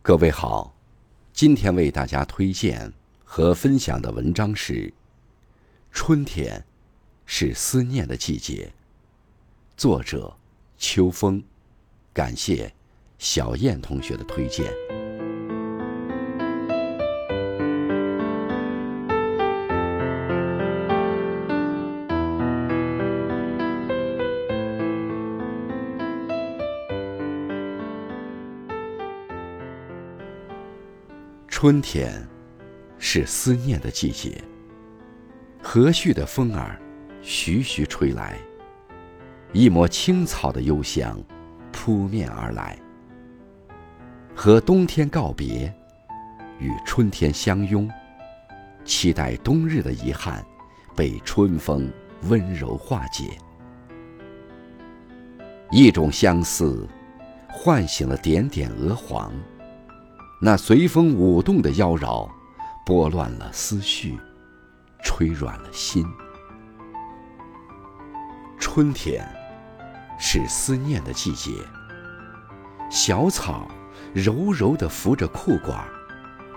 各位好，今天为大家推荐和分享的文章是《春天是思念的季节》，作者秋风，感谢小燕同学的推荐。春天，是思念的季节。和煦的风儿，徐徐吹来，一抹青草的幽香，扑面而来。和冬天告别，与春天相拥，期待冬日的遗憾，被春风温柔化解。一种相思，唤醒了点点鹅黄。那随风舞动的妖娆，拨乱了思绪，吹软了心。春天，是思念的季节。小草柔柔地扶着裤管，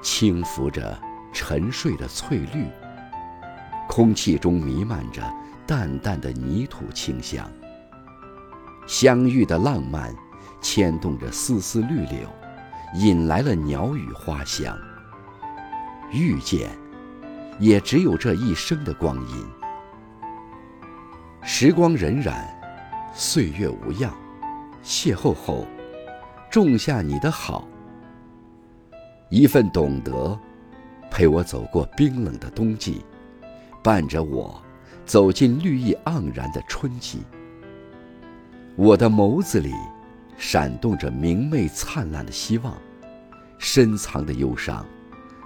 轻拂着沉睡的翠绿。空气中弥漫着淡淡的泥土清香。相遇的浪漫，牵动着丝丝绿柳。引来了鸟语花香。遇见，也只有这一生的光阴。时光荏苒，岁月无恙。邂逅后，种下你的好。一份懂得，陪我走过冰冷的冬季，伴着我走进绿意盎然的春季。我的眸子里。闪动着明媚灿烂的希望，深藏的忧伤，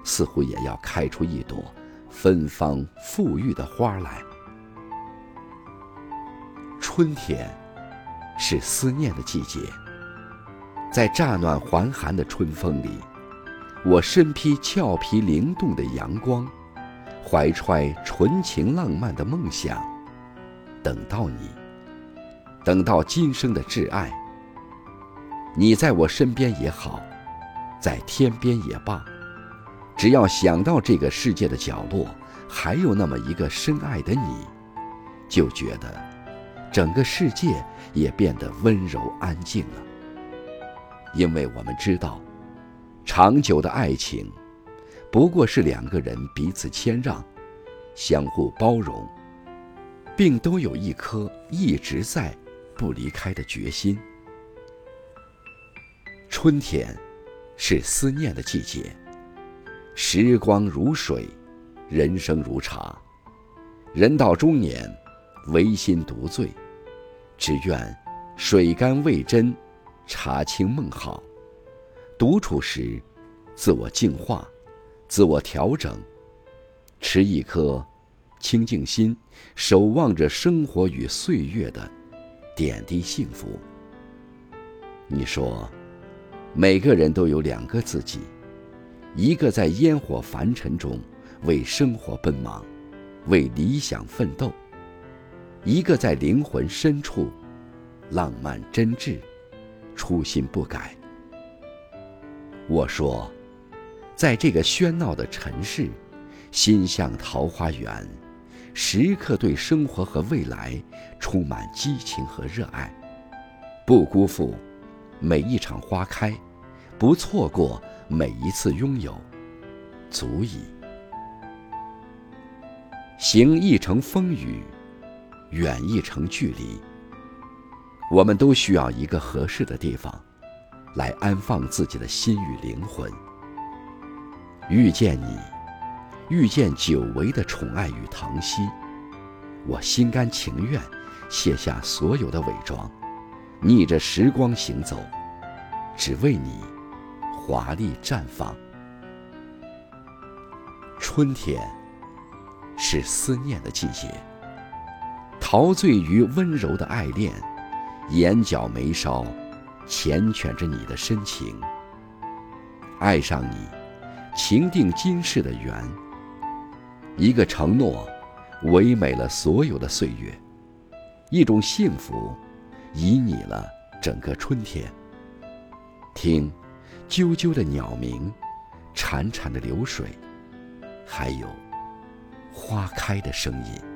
似乎也要开出一朵芬芳馥郁的花来。春天，是思念的季节。在乍暖还寒的春风里，我身披俏皮灵动的阳光，怀揣纯情浪漫的梦想，等到你，等到今生的挚爱。你在我身边也好，在天边也罢，只要想到这个世界的角落还有那么一个深爱的你，就觉得整个世界也变得温柔安静了。因为我们知道，长久的爱情不过是两个人彼此谦让、相互包容，并都有一颗一直在不离开的决心。春天，是思念的季节。时光如水，人生如茶。人到中年，唯心独醉，只愿水甘味真，茶清梦好。独处时，自我净化，自我调整，持一颗清净心，守望着生活与岁月的点滴幸福。你说。每个人都有两个自己，一个在烟火凡尘中为生活奔忙，为理想奋斗；一个在灵魂深处浪漫真挚，初心不改。我说，在这个喧闹的尘世，心向桃花源，时刻对生活和未来充满激情和热爱，不辜负。每一场花开，不错过每一次拥有，足矣。行一程风雨，远一程距离。我们都需要一个合适的地方，来安放自己的心与灵魂。遇见你，遇见久违的宠爱与疼惜，我心甘情愿卸下所有的伪装。逆着时光行走，只为你华丽绽放。春天是思念的季节，陶醉于温柔的爱恋，眼角眉梢缱绻着你的深情。爱上你，情定今世的缘。一个承诺，唯美了所有的岁月，一种幸福。旖旎了整个春天。听，啾啾的鸟鸣，潺潺的流水，还有花开的声音。